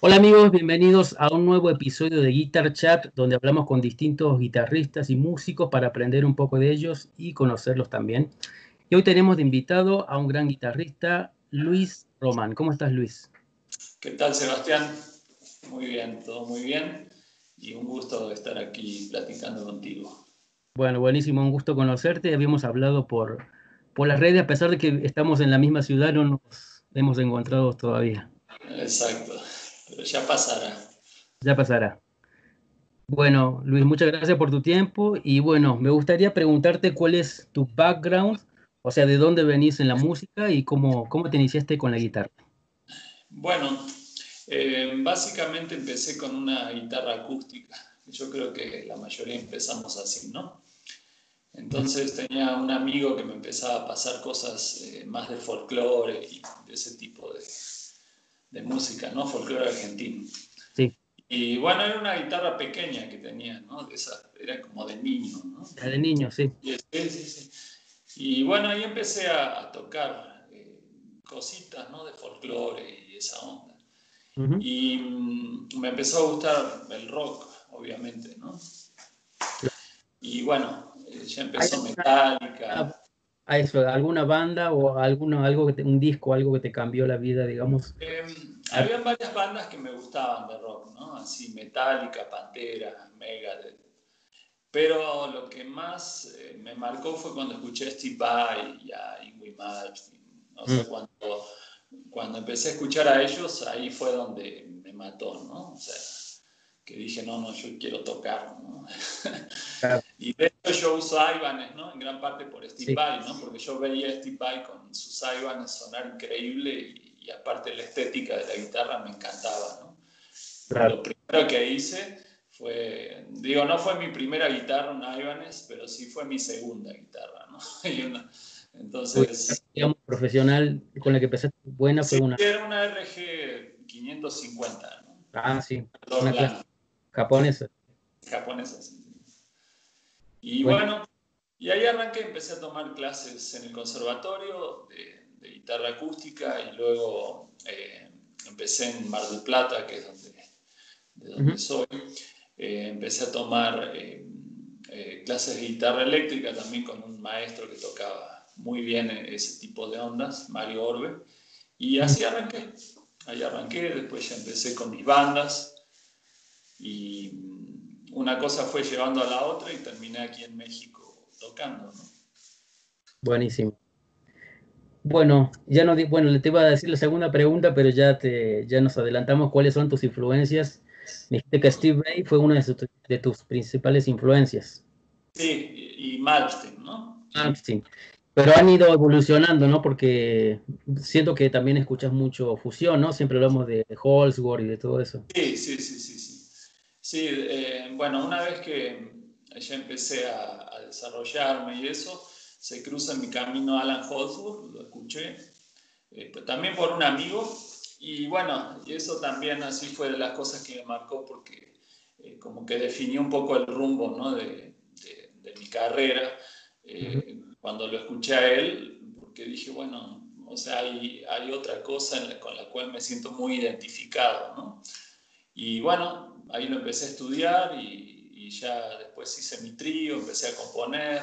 Hola amigos, bienvenidos a un nuevo episodio de Guitar Chat, donde hablamos con distintos guitarristas y músicos para aprender un poco de ellos y conocerlos también. Y hoy tenemos de invitado a un gran guitarrista, Luis Román. ¿Cómo estás, Luis? ¿Qué tal, Sebastián? Muy bien, todo muy bien. Y un gusto estar aquí platicando contigo. Bueno, buenísimo, un gusto conocerte. Habíamos hablado por, por las redes, a pesar de que estamos en la misma ciudad, no nos hemos encontrado todavía. Exacto, pero ya pasará. Ya pasará. Bueno, Luis, muchas gracias por tu tiempo y bueno, me gustaría preguntarte cuál es tu background, o sea, de dónde venís en la música y cómo, cómo te iniciaste con la guitarra. Bueno, eh, básicamente empecé con una guitarra acústica. Yo creo que la mayoría empezamos así, ¿no? Entonces tenía un amigo que me empezaba a pasar cosas eh, más de folclore y de ese tipo de, de música, ¿no? Folclore argentino. Sí. Y bueno, era una guitarra pequeña que tenía, ¿no? Esa, era como de niño, ¿no? De niño, sí. Y, sí, sí, sí. y bueno, ahí empecé a, a tocar eh, cositas, ¿no? De folclore y esa onda. Uh -huh. Y mm, me empezó a gustar el rock, obviamente, ¿no? Y bueno, eh, ya empezó Metallica. ¿A eso, alguna banda o alguno, algo que te, un disco, algo que te cambió la vida, digamos? Eh, había varias bandas que me gustaban de rock, ¿no? Así, Metallica, Pantera, Megadeth. Pero lo que más eh, me marcó fue cuando escuché a Steve Vai y a Ingrid Malmsteen. O sea, mm. cuando, cuando empecé a escuchar a ellos, ahí fue donde me mató, ¿no? O sea, que dije, no, no, yo quiero tocar, ¿no? Claro. Y de hecho yo uso Ibanez, ¿no? En gran parte por Steve sí. Vai, ¿no? Porque yo veía a Steve Vai con sus Ibanez sonar increíble y, y, aparte la estética de la guitarra me encantaba, ¿no? Claro. Lo primero que hice fue, digo, no fue mi primera guitarra, una Ibanez, pero sí fue mi segunda guitarra, ¿no? y una, entonces... Digamos, profesional con la que empezaste, buena fue sí, una... era una RG 550, ¿no? Ah, sí. Una clase japonesa. Japonesa, sí. Y bueno. bueno. y ahí arranqué, empecé a tomar clases en el conservatorio de, de guitarra acústica y luego eh, empecé en Mar del Plata, que es donde, de donde uh -huh. soy. Eh, empecé a tomar eh, clases de guitarra eléctrica también con un maestro que tocaba muy bien ese tipo de ondas, Mario Orbe. Y así arranqué. Ahí arranqué, después ya empecé con mis bandas y una cosa fue llevando a la otra y terminé aquí en México tocando. ¿no? Buenísimo. Bueno, ya no, bueno, le te iba a decir la segunda pregunta, pero ya, te, ya nos adelantamos. ¿Cuáles son tus influencias? Me dijiste que Steve Ray fue una de, sus, de tus principales influencias. Sí, y Malmsteen, ¿no? Malmsteen. Pero han ido evolucionando, ¿no? Porque siento que también escuchas mucho fusión, ¿no? Siempre hablamos de Holsworth y de todo eso. Sí, sí, sí, sí. eh, bueno, una vez que ya empecé a, a, desarrollarme y eso, se cruza en mi camino Alan Holdsworth, lo escuché, eh, también por un amigo, y bueno, y eso también así fue de las cosas que me marcó porque eh, como que definió un poco el rumbo ¿no? de, de, de, mi carrera -huh. cuando lo escuché a él, porque dije, bueno, o sea, hay, hay otra cosa la, con la cual me siento muy identificado, ¿no? Y bueno, ahí lo empecé a estudiar y, y, ya después hice mi trío, empecé a componer,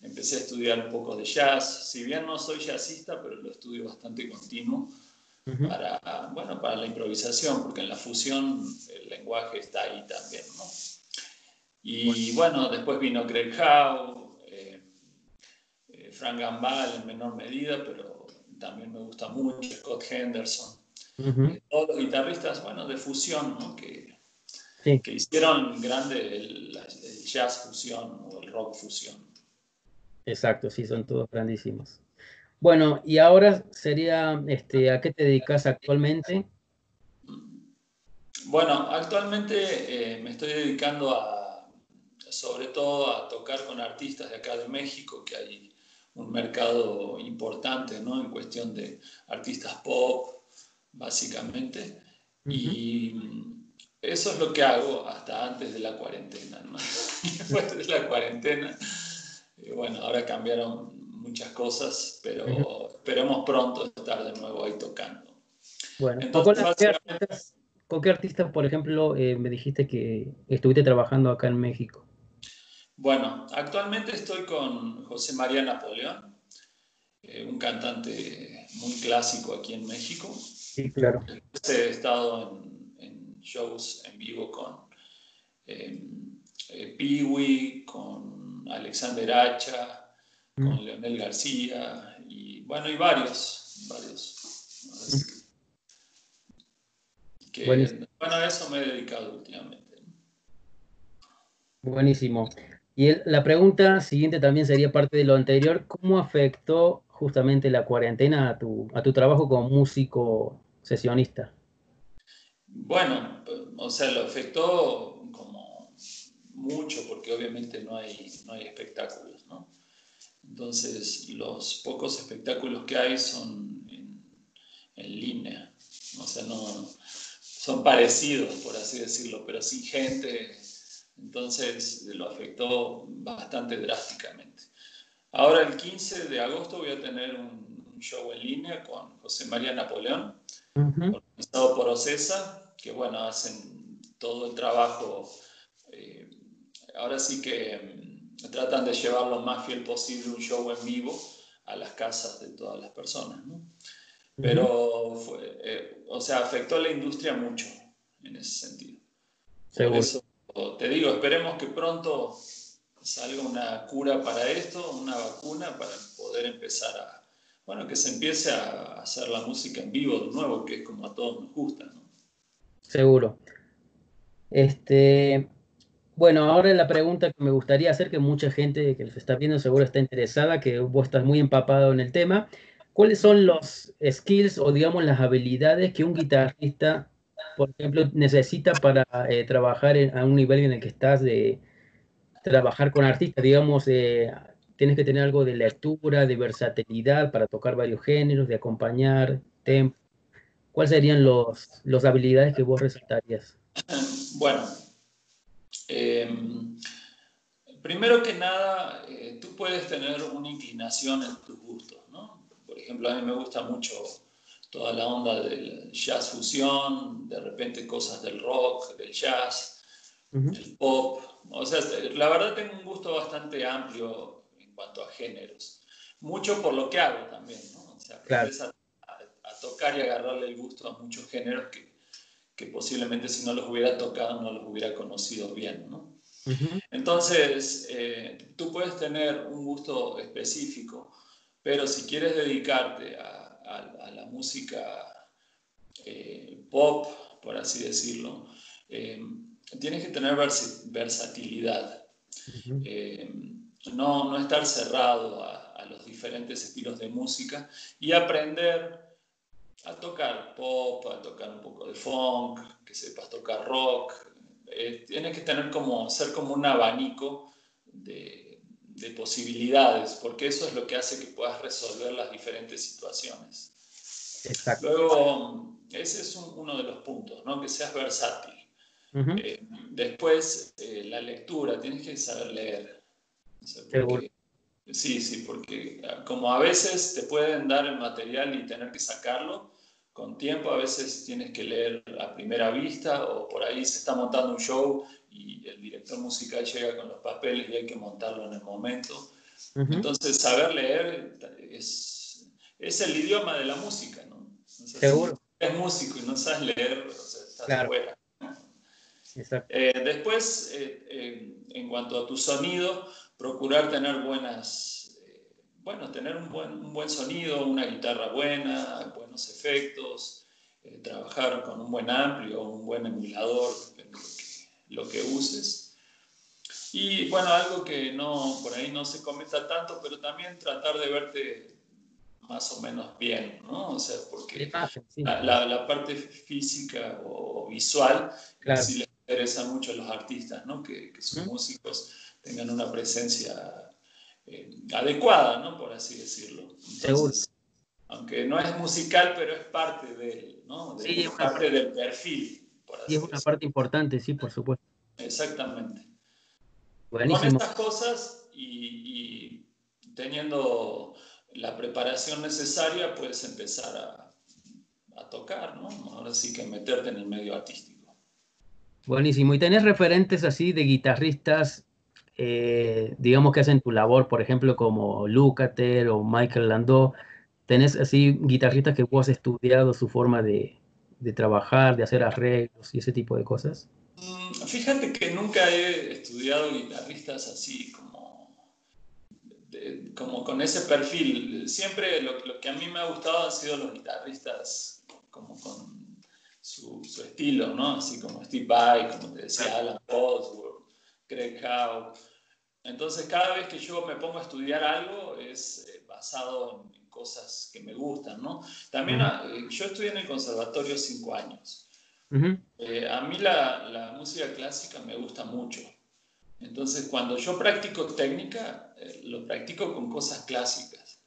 empecé a estudiar un poco de jazz. Si bien no soy jazzista, pero lo estudio bastante continuo uh -huh. para, bueno, para la improvisación, porque en la fusión el lenguaje está ahí también, ¿no? Y bueno, después vino Greg Howe, eh, eh, Frank Gambale en menor medida, pero también me gusta mucho, Scott Henderson. Uh -huh. Todos los guitarristas, bueno, de fusión, ¿no? Que, sí. que hicieron grande el, el, jazz fusión o el rock fusión. Exacto, sí, son todos grandísimos. Bueno, y ahora sería, este, ¿a qué te dedicas actualmente? Bueno, actualmente me estoy dedicando a, sobre todo a tocar con artistas de acá de México, que hay un mercado importante, ¿no? En cuestión de artistas pop, básicamente. Y eso es lo que hago hasta antes de la cuarentena, ¿no? Después de la cuarentena, bueno, ahora cambiaron muchas cosas, pero esperemos pronto estar de nuevo ahí tocando. Bueno, Entonces, ¿con, qué artistas, por ejemplo, eh, me dijiste que estuviste trabajando acá en México? Bueno, actualmente estoy con José María Napoleón, eh, un cantante muy clásico aquí en México. Sí, claro. He estado en, shows en vivo con eh, eh con Alexander Hacha, con mm. Leonel García y bueno, y varios, varios. bueno, a eso me he dedicado últimamente. Buenísimo. Y la pregunta siguiente también sería parte de lo anterior. ¿Cómo afectó justamente la cuarentena a tu, a tu trabajo como músico sesionista? Bueno, o sea, lo afectó como mucho porque obviamente no hay, no hay espectáculos, ¿no? Entonces, los pocos espectáculos que hay son en, en línea, o sea, no, son parecidos, por así decirlo, pero sin gente entonces lo afectó bastante drásticamente. Ahora el 15 de agosto voy a tener un, show en línea con José María Napoleón, organizado por OCESA, que bueno, hacen todo el trabajo. Eh, ahora sí que mm, tratan de llevar lo más fiel posible un show en vivo a las casas de todas las personas. ¿no? Pero, fue, eh, o sea, afectó a la industria mucho en ese sentido. Seguro te digo, esperemos que pronto salga una cura para esto, una vacuna para poder empezar a, bueno, que se empiece a hacer la música en vivo de nuevo, que es como a todos nos gusta, ¿no? Seguro. Este, bueno, ahora la pregunta que me gustaría hacer, que mucha gente que nos está viendo seguro está interesada, que vos estás muy empapado en el tema, ¿cuáles son los skills o digamos las habilidades que un guitarrista por ejemplo, necesita para eh, trabajar a un nivel en el que estás de trabajar con artistas, digamos, eh, tienes que tener algo de lectura, de versatilidad para tocar varios géneros, de acompañar, tempo. ¿Cuáles serían los, las habilidades que vos resaltarías? Bueno, em, primero que nada, eh, tú puedes tener una inclinación en tus gustos, ¿no? Por ejemplo, a mí me gusta mucho toda la onda del jazz fusión, de repente cosas del rock, del jazz, del pop. O sea, la verdad tengo un gusto bastante amplio en cuanto a géneros. Mucho por lo que hago también, ¿no? O sea, a, tocar y agarrarle el gusto a muchos géneros que, que, posiblemente si no los hubiera tocado no los hubiera conocido bien, ¿no? Entonces, eh, tú puedes tener un gusto específico, pero si quieres dedicarte a a, la música eh, pop, por así decirlo, eh, tienes que tener versatilidad. Eh, no, no, estar cerrado a, los diferentes estilos de música y aprender a tocar pop, a tocar un poco de funk, que sepas tocar rock. tienes que tener como, ser como un abanico de, de posibilidades, porque eso es lo que hace que puedas resolver las diferentes situaciones. Exacto. Luego, ese es uno de los puntos, ¿no? que seas versátil. Eh, después, eh, la lectura, tienes que saber leer. Sí, sí, porque ah, como a veces te pueden dar el material y tener que sacarlo, con tiempo a veces tienes que leer a primera vista o por ahí se está montando un show y el director musical llega con los papeles y hay que montarlo en el momento. Entonces, saber leer es, es, el idioma de la música, ¿no? Seguro. Si eres músico y no sabes leer, o sea, estás fuera. Eh, después, eh, eh, en cuanto a tu sonido, procurar tener buenas, bueno, tener un buen, un buen sonido, una guitarra buena, buenos efectos, trabajar con un buen amplio, un buen emulador, lo que uses. Y bueno, algo que no, por ahí no se comenta tanto, pero también tratar de verte más o menos bien, ¿no? O sea, porque la, parte física o visual sí les interesa mucho a los artistas, ¿no? Que, sus músicos tengan una presencia eh, adecuada, ¿no? Por así decirlo. Seguro. Aunque no es musical, pero es parte de, ¿no? sí, es parte del perfil. Por así y es una parte importante, sí, por supuesto. Exactamente. Buenísimo. Con estas cosas y teniendo la preparación necesaria, puedes empezar a, tocar, ¿no? Ahora sí que meterte en el medio artístico. Buenísimo. ¿Y tenés referentes así de guitarristas, eh, digamos que hacen tu labor, por ejemplo, como Lucater o Michael Landau? ¿Tenés así guitarristas que vos has estudiado su forma de, de trabajar, de hacer arreglos y ese tipo de cosas? Mm, fíjate que nunca he estudiado guitarristas así como como con ese perfil. Siempre lo, lo, que a mí me ha gustado han sido los guitarristas como con su, su estilo, ¿no? Así como Steve Vai, como te decía Alan Bosworth, Howe. Entonces cada vez que yo me pongo a estudiar algo es eh, basado en, cosas que me gustan, ¿no? También ah, eh, yo estudié en el conservatorio cinco años. Eh, a mí la, la música clásica me gusta mucho. Entonces, cuando yo practico técnica, eh, lo practico con cosas clásicas.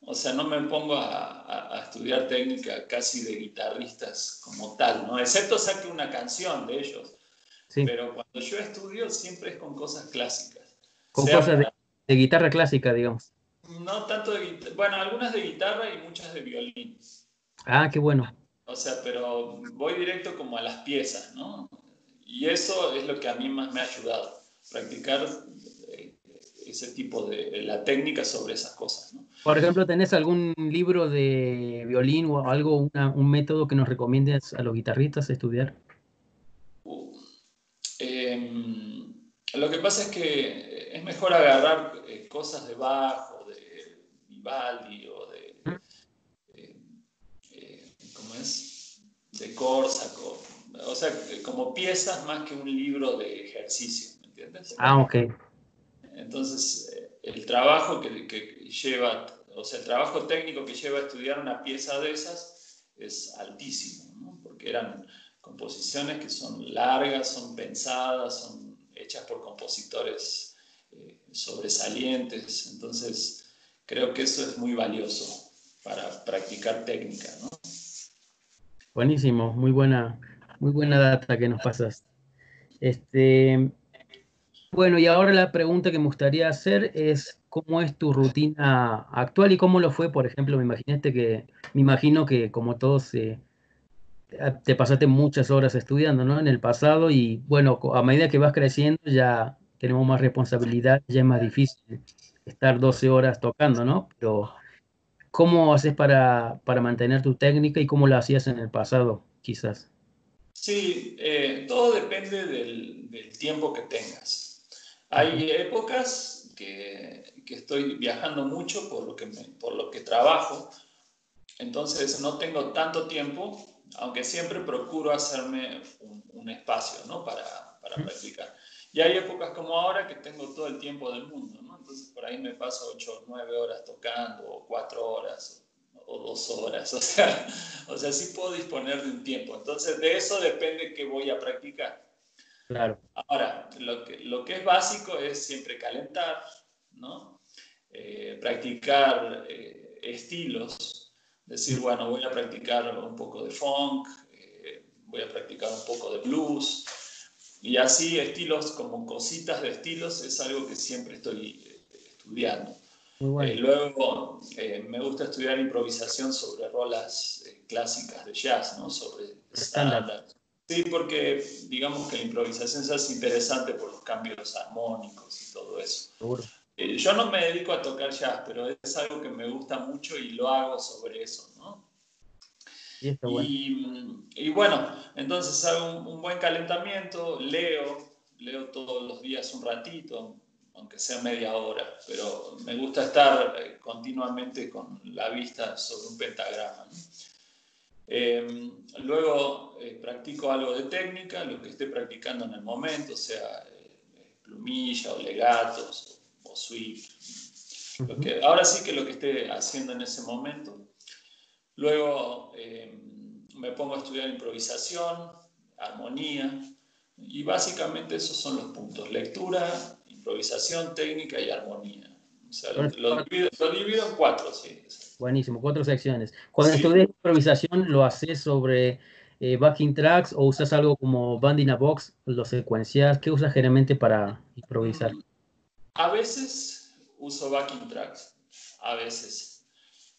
O sea, no me pongo a, estudiar técnica casi de guitarristas como tal, ¿no? Excepto saque una canción de ellos. Pero cuando yo estudio siempre es con cosas clásicas. Con cosas de, guitarra clásica, digamos. No tanto de guitarra, bueno, algunas de guitarra y muchas de violín. Ah, qué bueno. O sea, pero voy directo como a las piezas, ¿no? Y eso es lo que a mí más me ha ayudado practicar eh, ese tipo de la técnica sobre esas cosas. Por ejemplo, ¿tenés algún libro de violín o algo, un método que nos recomiendes a los guitarristas estudiar? Em, lo que pasa es que es mejor agarrar eh, cosas de Bach de Vivaldi o de, eh, ¿cómo es? De Corsaco. O sea, como piezas más que un libro de ejercicio. Ah, ok. Entonces, eh, el trabajo que, lleva, o sea, el trabajo técnico que lleva a estudiar una pieza de esas es altísimo, ¿no? porque eran composiciones que son largas, son pensadas, son hechas por compositores eh, sobresalientes. Entonces, creo que eso es muy valioso para practicar técnica. ¿no? Buenísimo, muy buena, muy buena data que nos pasas. Este, bueno, y ahora la pregunta que me gustaría hacer es cómo es tu rutina actual y cómo lo fue, por ejemplo, me imaginaste que, me imagino que como todos eh, te pasaste muchas horas estudiando, ¿no? En el pasado y bueno, a medida que vas creciendo ya tenemos más responsabilidad, ya es más difícil estar 12 horas tocando, ¿no? Pero ¿cómo haces para, para mantener tu técnica y cómo lo hacías en el pasado, quizás? Sí, eh, todo depende del, del tiempo que tengas. Hay épocas que, que, estoy viajando mucho por lo, que por lo que trabajo, entonces no tengo tanto tiempo, aunque siempre procuro hacerme un, espacio ¿no? para, para practicar. Y hay épocas como ahora que tengo todo el tiempo del mundo, ¿no? entonces por ahí me paso 8 o 9 horas tocando, o 4 horas, o 2 horas, o sea, o sea, sí puedo disponer de un tiempo. Entonces de eso depende que voy a practicar. Claro. Ahora, lo que, lo que es básico es siempre calentar, ¿no? Eh, practicar eh, estilos, decir, bueno, voy a practicar un poco de funk, eh, voy a practicar un poco de blues, y así estilos como cositas de estilos es algo que siempre estoy estudiando. luego me gusta estudiar improvisación sobre rolas clásicas de jazz, ¿no? sobre estándares Sí, porque digamos que la improvisación se hace interesante por los cambios armónicos y todo eso. Eh, yo no me dedico a tocar jazz, pero es algo que me gusta mucho y lo hago sobre eso, ¿no? Y, bueno. entonces hago un, buen calentamiento, leo, leo todos los días un ratito, aunque sea media hora, pero me gusta estar eh, continuamente con la vista sobre un pentagrama. ¿no? Em, luego eh, practico algo de técnica, lo que esté practicando en el momento, sea eh, plumilla o legatos o, sweep. lo que, ahora sí que lo que esté haciendo en ese momento. Luego eh, me pongo a estudiar improvisación, armonía, y básicamente esos son los puntos, lectura, improvisación, técnica y armonía. O sea, lo, divido, en cuatro, sí. Buenísimo, cuatro secciones. Cuando estudias improvisación, ¿lo haces sobre eh, backing tracks o usas algo como Band in a Box, lo secuencias? ¿Qué usas generalmente para improvisar? A veces uso backing tracks, a veces.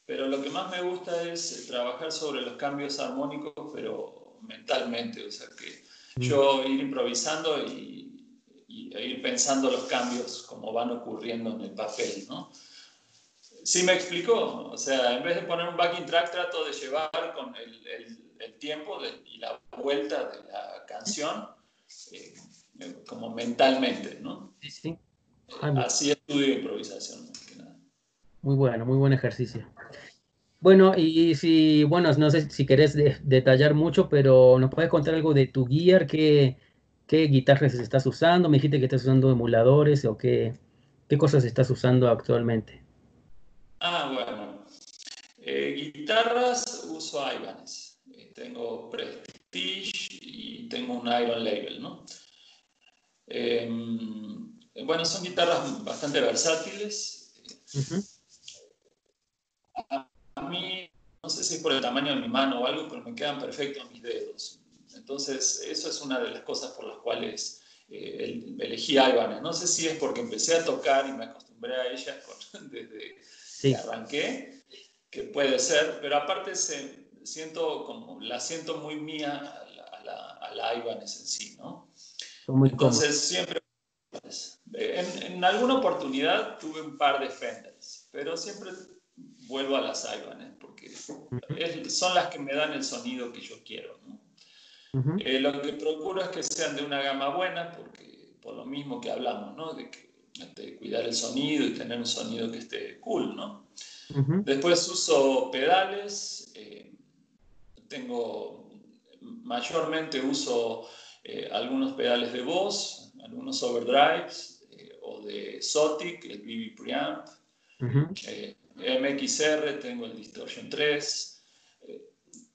Pero lo que más me gusta es trabajar sobre los cambios armónicos, pero mentalmente. O sea, que mm. yo ir improvisando y, y, e ir pensando los cambios como van ocurriendo en el papel, ¿no? Sí me explicó, o sea, en vez de poner un backing track trato de llevar con el, el, tiempo y la vuelta de la canción eh, como mentalmente, ¿no? Sí, sí. Así estudio improvisación. Muy bueno, muy buen ejercicio. Bueno, y si, bueno, no sé si querés detallar mucho, pero nos puedes contar algo de tu gear, qué, qué guitarras estás usando, me dijiste que estás usando emuladores o qué, qué cosas estás usando actualmente. Ah, bueno. Eh, guitarras uso Ibanez. Eh, tengo Prestige y tengo un Iron Label, ¿no? Em, bueno, son guitarras bastante versátiles. A mí, no sé si es por el tamaño de mi mano o algo, pero me quedan perfectos mis dedos. Entonces, eso es una de las cosas por las cuales eh, elegí Ibanez. No sé si es porque empecé a tocar y me acostumbré a ellas desde que arranqué, que puede ser, pero aparte se, siento como, la siento muy mía a la, a la, Ibanez en sí, ¿no? Entonces siempre, en, en, alguna oportunidad tuve un par de Fenders, pero siempre vuelvo a las Ibanez porque son las que me dan el sonido que yo quiero, ¿no? Eh, lo que procuro es que sean de una gama buena, porque por lo mismo que hablamos, ¿no? De que de cuidar el sonido y tener un sonido que esté cool, ¿no? Después uso pedales, eh, tengo, mayormente uso eh, algunos pedales de voz, algunos overdrives eh, o de Sotic, el BB Preamp, MXR, tengo el Distortion 3.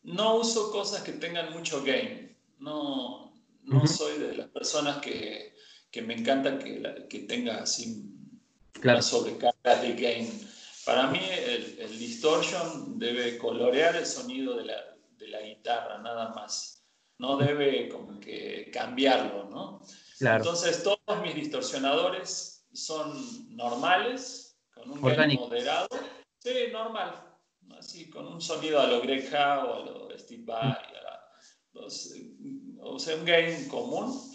no uso cosas que tengan mucho gain, no, no soy de las personas que que me encanta que, que tenga así claro. sobrecarga de gain. Para mí el, distortion debe colorear el sonido de la, de la, guitarra, nada más. No debe como que cambiarlo, ¿no? Claro. Entonces todos mis distorsionadores son normales, con un gain moderado. Sí, normal. Así, con un sonido a lo Greg Howe, a lo Steve Vai, o sea, un gain común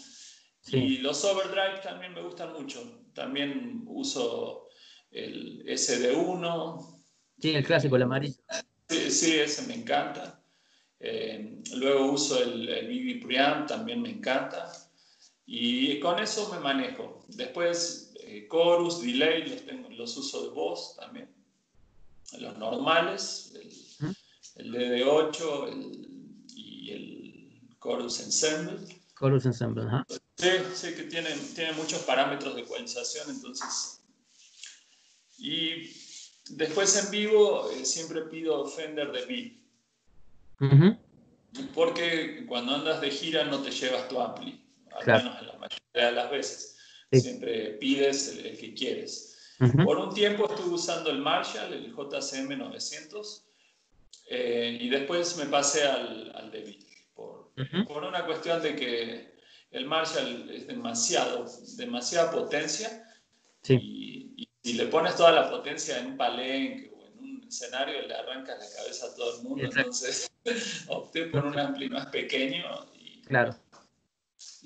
y los overdrive también me gustan mucho. También uso el SD1. Sí, el clásico, el amarillo. Sí, sí ese me encanta. Eh, luego uso el, el BB Preamp, también me encanta. Y con eso me manejo. Después, eh, chorus, delay, los, tengo, los uso de voz también. Los normales, el, DD8 y el chorus ensemble. Chorus ensemble, ¿ah? Sí, sí, que tiene, tiene muchos parámetros de ecualización, entonces. Y después en vivo eh, siempre pido Fender de beat. Porque cuando andas de gira no te llevas tu ampli, al menos en la mayoría de las veces. Siempre pides el, que quieres. Por un tiempo estuve usando el Marshall, el JCM 900, eh, y después me pasé al, al de beat, por, por una cuestión de que el Marshall es demasiado, demasiada potencia. Y, si le pones toda la potencia en un palenque o en un escenario, le arranca la cabeza a todo el mundo. Entonces opté por un ampli más pequeño y, claro.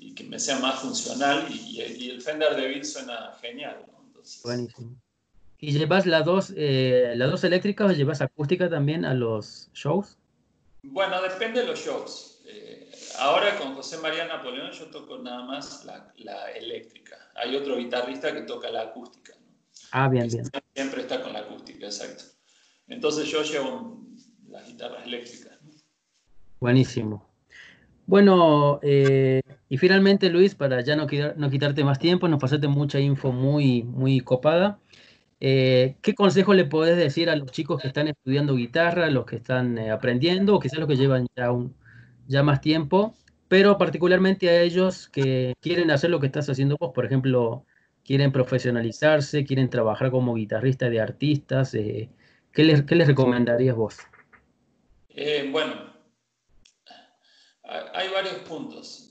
Y que me sea más funcional. Y, el Fender DeVille suena genial. Buenísimo. ¿Y llevas las dos, eh, las dos eléctricas o llevas acústica también a los shows? Bueno, depende de los shows. Ahora con José María Napoleón yo toco nada más la, eléctrica. Hay otro guitarrista que toca la acústica. Ah, bien, bien. Siempre está con la acústica, exacto. Entonces yo llevo las guitarras eléctricas. Buenísimo. Bueno, eh, y finalmente Luis, para ya no, no quitarte más tiempo, nos pasaste mucha info muy, muy copada. Eh, ¿Qué consejo le podés decir a los chicos que están estudiando guitarra, los que están eh, aprendiendo, o quizás los que llevan ya, un, ya más tiempo, pero particularmente a ellos que quieren hacer lo que estás haciendo vos, por ejemplo, quieren profesionalizarse, quieren trabajar como guitarrista de artistas, eh, ¿qué, les, ¿qué, les, recomendarías vos? bueno, hay varios puntos.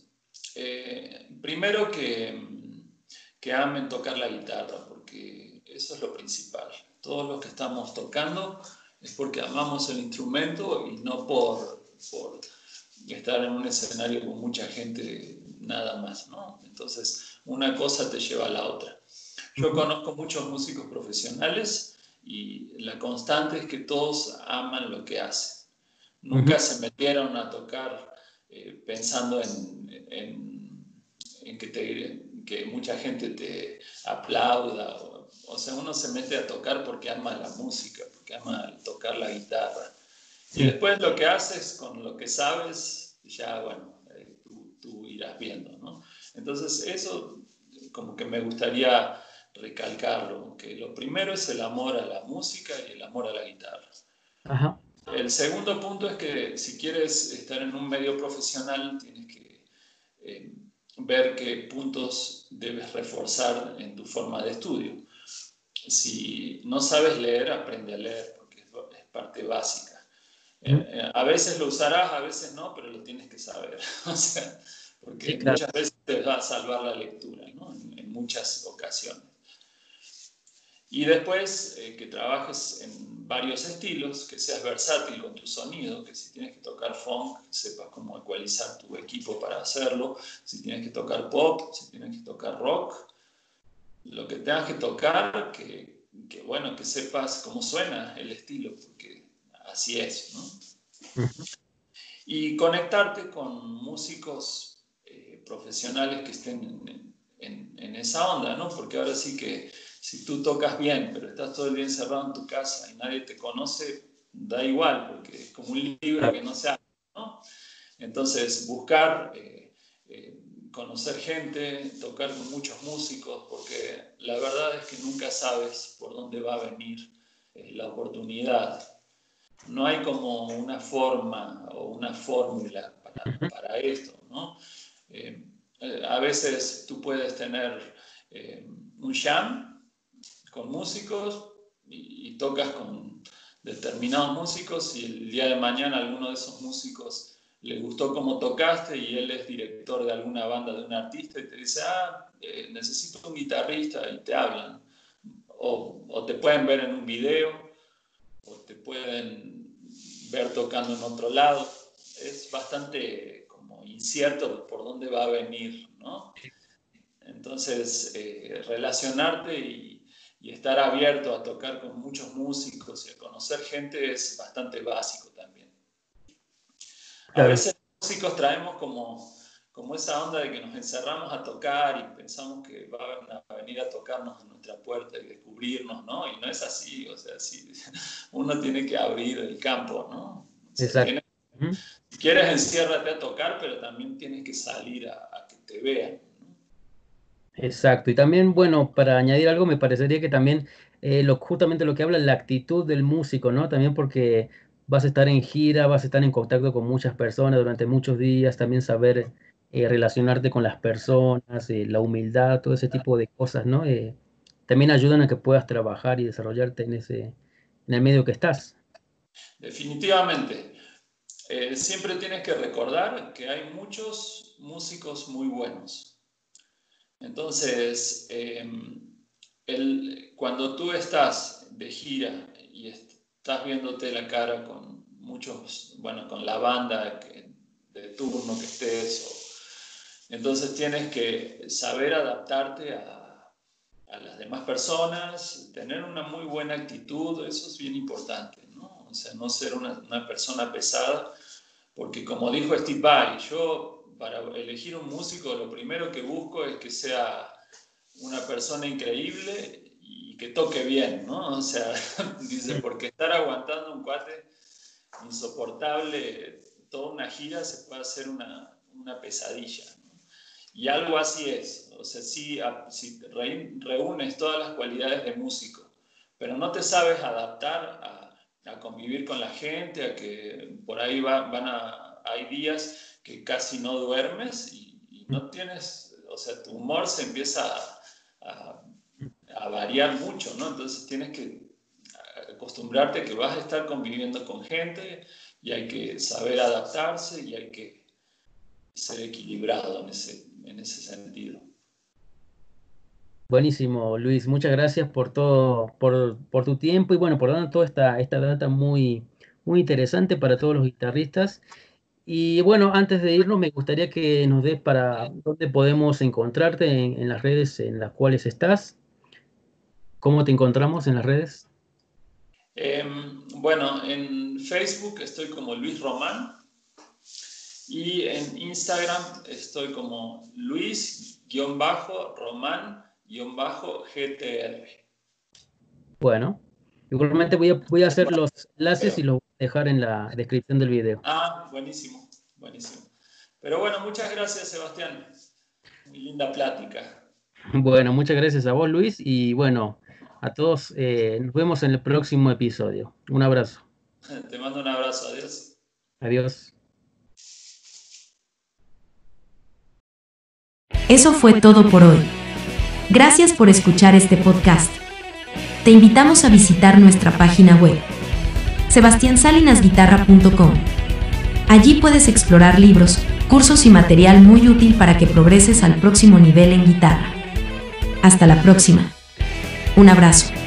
primero que, que amen tocar la guitarra, porque eso es lo principal. Todos los que estamos tocando es porque amamos el instrumento y no por, por estar en un escenario con mucha gente nada más, ¿no? Entonces, una cosa te lleva a la otra. Yo conozco muchos músicos profesionales y la constante es que todos aman lo que hacen. Nunca se metieron a tocar eh, pensando en, en, en que, te, que mucha gente te aplauda o o sea, uno se mete a tocar porque ama la música, porque ama tocar la guitarra. Y después lo que haces con lo que sabes, ya, bueno, eh, tú, irás viendo, ¿no? Entonces, eso como que me gustaría recalcarlo, que lo primero es el amor a la música y el amor a la guitarra. El segundo punto es que si quieres estar en un medio profesional, tienes que eh, ver qué puntos debes reforzar en tu forma de estudio si no sabes leer, aprende a leer, porque es parte básica. Eh, eh, a veces lo usarás, a veces no, pero lo tienes que saber. o sea, porque muchas veces te va a salvar la lectura, ¿no? en, muchas ocasiones. Y después eh, que trabajes en varios estilos, que seas versátil con tu sonido, que si tienes que tocar funk, sepas cómo ecualizar tu equipo para hacerlo, si tienes que tocar pop, si tienes que tocar rock, lo que tengas que tocar, que, que, bueno, que sepas cómo suena el estilo, porque así es, ¿no? Y conectarte con músicos eh, profesionales que estén en, en, esa onda, ¿no? Porque ahora sí que si tú tocas bien, pero estás todo el día encerrado en tu casa y nadie te conoce, da igual, porque es como un libro que no se hace, ¿no? Entonces, buscar... Eh, eh, conocer gente, tocar con muchos músicos, porque la verdad es que nunca sabes por dónde va a venir eh, la oportunidad. No hay como una forma o una fórmula para, esto, ¿no? Eh, eh, a veces tú puedes tener un jam con músicos y, y tocas con determinados músicos y el día de mañana alguno de esos músicos le gustó cómo tocaste y él es director de alguna banda de un artista y te dice, ah, eh, necesito un guitarrista y te hablan. O, o, te pueden ver en un video, o te pueden ver tocando en otro lado. Es bastante como incierto por dónde va a venir, ¿no? Entonces, eh, relacionarte y, y estar abierto a tocar con muchos músicos y a conocer gente es bastante básico también. A veces los músicos traemos como, como esa onda de que nos encerramos a tocar y pensamos que van a venir a tocarnos en nuestra puerta y descubrirnos, ¿no? Y no es así, o sea, sí, uno tiene que abrir el campo, ¿no? Exacto. Si quieres, enciérrate a tocar, pero también tienes que salir a, que te vean. Exacto, y también, bueno, para añadir algo, me parecería que también eh, lo, justamente lo que habla la actitud del músico, ¿no? También porque vas a estar en gira, vas a estar en contacto con muchas personas durante muchos días, también saber eh, relacionarte con las personas, eh, la humildad, todo ese tipo de cosas, ¿no? También ayudan a que puedas trabajar y desarrollarte en, ese, en el medio que estás. Definitivamente. siempre tienes que recordar que hay muchos músicos muy buenos. Entonces, em, el, cuando tú estás de gira y, estás viéndote la cara con muchos, bueno, con la banda de turno que estés. entonces tienes que saber adaptarte a, a, las demás personas, tener una muy buena actitud, eso es bien importante, ¿no? O sea, no ser una, una persona pesada, porque como dijo Steve Vai, yo para elegir un músico lo primero que busco es que sea una persona increíble que toque bien, ¿no? O sea, dice, porque estar aguantando un cuate insoportable toda una gira se puede hacer una, una pesadilla. ¿no? Y algo así es, o sea, si, si reúnes todas las cualidades de músico, pero no te sabes adaptar a, convivir con la gente, a que por ahí van a, hay días casi no duermes y, no tienes, o sea, tu humor se empieza a, a variar mucho, ¿no? Entonces tienes que acostumbrarte que vas a estar conviviendo con gente y hay que saber adaptarse y hay que ser equilibrado en ese, en ese sentido. Buenísimo, Luis. Muchas gracias por todo, por, por, tu tiempo y bueno, por dar toda esta, esta data muy, muy interesante para todos los guitarristas. Y bueno, antes de irnos, me gustaría que nos des para dónde podemos encontrarte en, las redes en las cuales estás. ¿Cómo te encontramos en las redes? Em, bueno, en Facebook estoy como Luis Román y en Instagram estoy como Luis-Román-GTR. Bueno, igualmente voy a, voy a hacer los enlaces y los voy a dejar en la descripción del video. Ah, buenísimo, buenísimo. Pero bueno, muchas gracias Sebastián. Muy linda plática. Bueno, muchas gracias a vos Luis y bueno, a todos eh, nos vemos en el próximo episodio. Un abrazo. Te mando un abrazo, adiós. Adiós. Eso fue todo por hoy. Gracias por escuchar este podcast. Te invitamos a visitar nuestra página web, sebastiansalinasguitarra.com. Allí puedes explorar libros, cursos y material muy útil para que progreses al próximo nivel en guitarra. Hasta la próxima. Un abrazo.